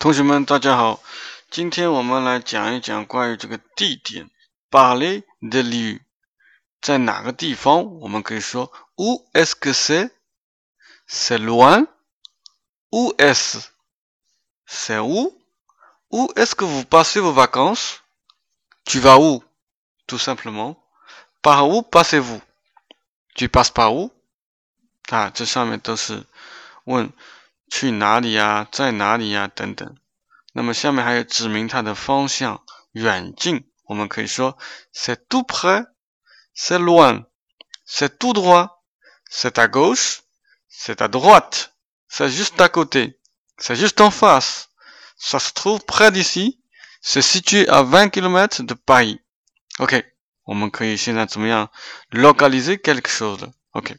同学们，大家好，今天我们来讲一讲关于这个地点，parler de lieu，在哪个地方？我们可以说 où est-ce que c'est？c'est loin？où est-ce？c'est où？où est-ce que vous passez vos vacances？tu vas où？tout simplement，par où passez-vous？tu passes par où？啊，这上面都是问。 去哪里呀？在哪里呀？等等。那么下面还有指明它的方向，远近。我们可以说：c'est tout près，c'est loin，c'est tout droit，c'est à gauche，c'est à droite，c'est juste à côté，c'est juste en face，ça se trouve près d'ici，c'est situé à vingt kilomètres de Paris。OK，我们可以现在怎么样 localiser quelque chose？OK。